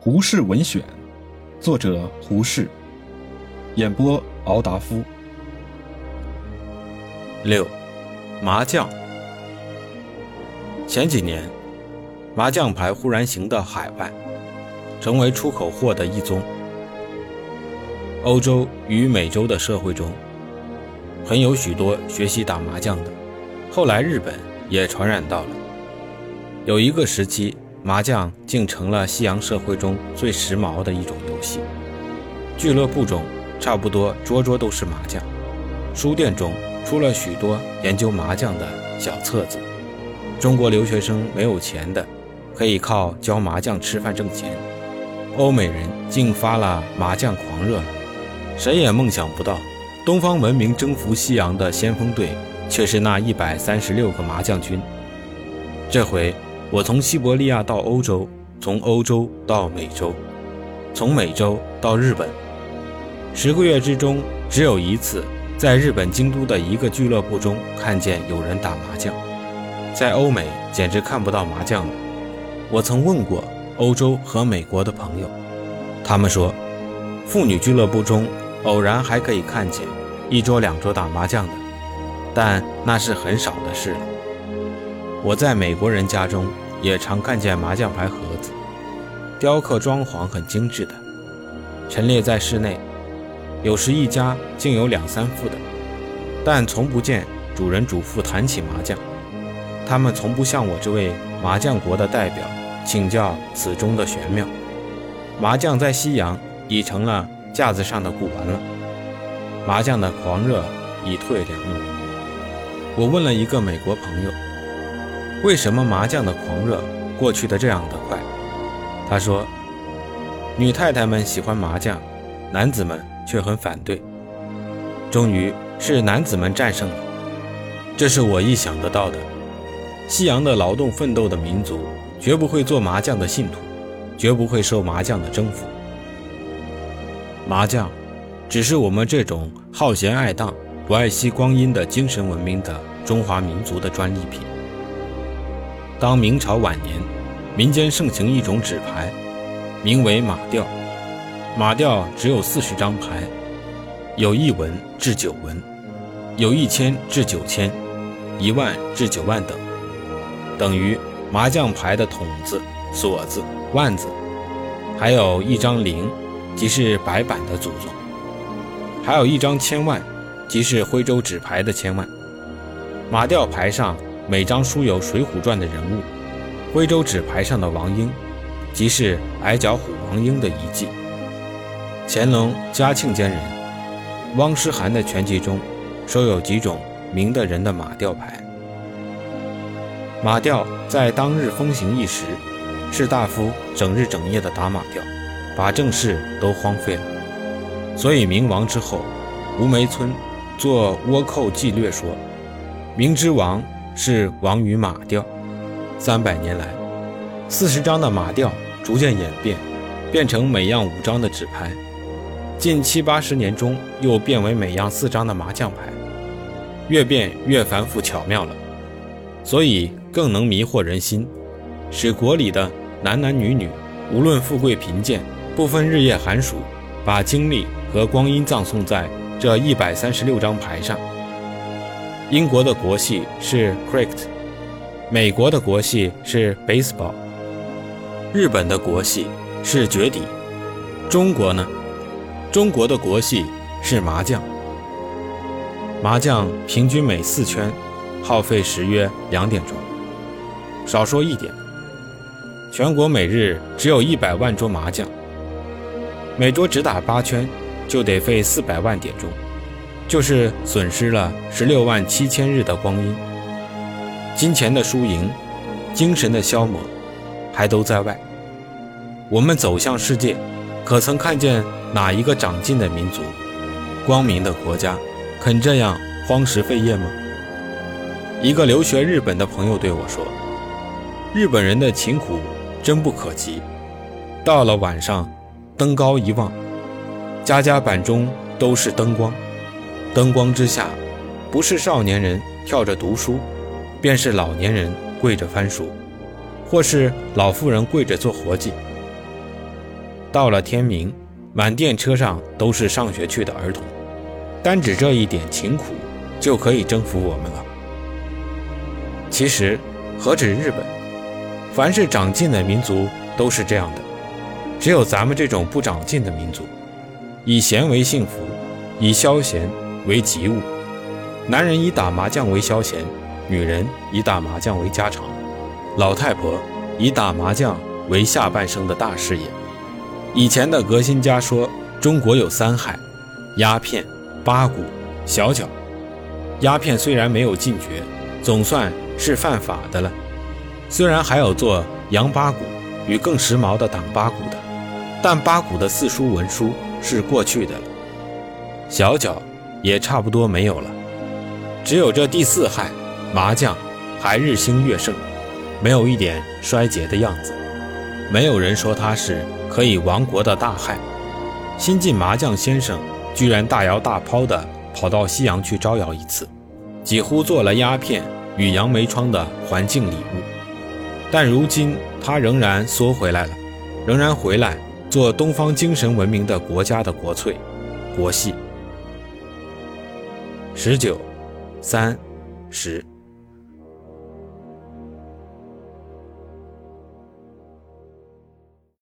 胡适文选，作者胡适，演播敖达夫。六，麻将。前几年，麻将牌忽然行到海外，成为出口货的一宗。欧洲与美洲的社会中，很有许多学习打麻将的。后来日本也传染到了。有一个时期，麻将竟成了西洋社会中最时髦的一种游戏。俱乐部中差不多桌桌都是麻将，书店中出了许多研究麻将的小册子。中国留学生没有钱的，可以靠教麻将吃饭挣钱。欧美人竟发了麻将狂热了。谁也梦想不到，东方文明征服西洋的先锋队，却是那一百三十六个麻将军。这回我从西伯利亚到欧洲，从欧洲到美洲，从美洲到日本，十个月之中只有一次，在日本京都的一个俱乐部中看见有人打麻将。在欧美简直看不到麻将了。我曾问过欧洲和美国的朋友，他们说，妇女俱乐部中。偶然还可以看见一桌两桌打麻将的，但那是很少的事了。我在美国人家中也常看见麻将牌盒子，雕刻装潢很精致的，陈列在室内，有时一家竟有两三副的，但从不见主人主妇谈起麻将。他们从不向我这位麻将国的代表请教此中的玄妙。麻将在西洋已成了。架子上的古玩了，麻将的狂热已退凉了。我问了一个美国朋友，为什么麻将的狂热过去的这样的快？他说，女太太们喜欢麻将，男子们却很反对。终于是男子们战胜了，这是我意想得到的。西洋的劳动奋斗的民族绝不会做麻将的信徒，绝不会受麻将的征服。麻将，只是我们这种好闲爱荡、不爱惜光阴的精神文明的中华民族的专利品。当明朝晚年，民间盛行一种纸牌，名为马吊。马吊只有四十张牌，有一文至九文，有一千至九千，一万至九万等，等于麻将牌的筒子、锁子、腕子，还有一张零。即是白板的祖宗，还有一张千万，即是徽州纸牌的千万。马吊牌上每张书有《水浒传》的人物，徽州纸牌上的王英，即是矮脚虎王英的遗迹。乾隆、嘉庆间人汪诗涵的全集中，收有几种明的人的马吊牌。马吊在当日风行一时，士大夫整日整夜的打马吊。把正事都荒废了，所以明亡之后，吴梅村做倭寇纪略说，明之亡是王与马吊。三百年来，四十张的马吊逐渐演变，变成每样五张的纸牌，近七八十年中又变为每样四张的麻将牌，越变越繁复巧妙了，所以更能迷惑人心，使国里的男男女女，无论富贵贫贱。不分日夜寒暑，把精力和光阴葬送在这一百三十六张牌上。英国的国戏是 cricket，美国的国戏是 baseball，日本的国戏是绝底，中国呢？中国的国戏是麻将。麻将平均每四圈耗费时约两点钟，少说一点，全国每日只有一百万桌麻将。每桌只打八圈，就得费四百万点钟，就是损失了十六万七千日的光阴。金钱的输赢，精神的消磨，还都在外。我们走向世界，可曾看见哪一个长进的民族、光明的国家，肯这样荒时废业吗？一个留学日本的朋友对我说：“日本人的勤苦真不可及，到了晚上。”登高一望，家家板中都是灯光。灯光之下，不是少年人跳着读书，便是老年人跪着翻书，或是老妇人跪着做活计。到了天明，满电车上都是上学去的儿童，单指这一点勤苦，就可以征服我们了。其实，何止日本，凡是长进的民族都是这样的，只有咱们这种不长进的民族，以闲为幸福，以消闲为吉物。男人以打麻将为消闲，女人以打麻将为家常，老太婆以打麻将为下半生的大事业。以前的革新家说，中国有三害：鸦片、八股、小脚。鸦片虽然没有禁绝，总算是犯法的了。虽然还有做洋八股与更时髦的党八股的，但八股的四书文书是过去的了。小脚也差不多没有了。只有这第四害，麻将还日兴月盛，没有一点衰竭的样子。没有人说它是可以亡国的大害。新晋麻将先生居然大摇大抛地跑到西洋去招摇一次，几乎做了鸦片与杨梅窗的环境礼物。但如今他仍然缩回来了，仍然回来做东方精神文明的国家的国粹，国戏。十九。三十。